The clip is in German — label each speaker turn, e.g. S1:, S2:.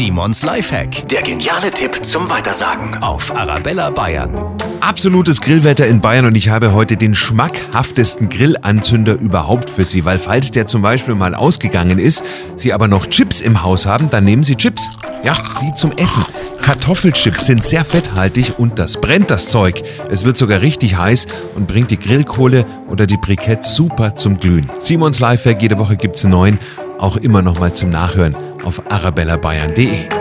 S1: Simons Lifehack. Der geniale Tipp zum Weitersagen auf Arabella Bayern.
S2: Absolutes Grillwetter in Bayern und ich habe heute den schmackhaftesten Grillanzünder überhaupt für Sie, weil falls der zum Beispiel mal ausgegangen ist, Sie aber noch Chips im Haus haben, dann nehmen Sie Chips. Ja, die zum Essen. Kartoffelchips sind sehr fetthaltig und das brennt das Zeug. Es wird sogar richtig heiß und bringt die Grillkohle oder die Brikette super zum Glühen. Simons Lifehack, jede Woche gibt's einen neuen, auch immer noch mal zum Nachhören auf arabellabayern.de.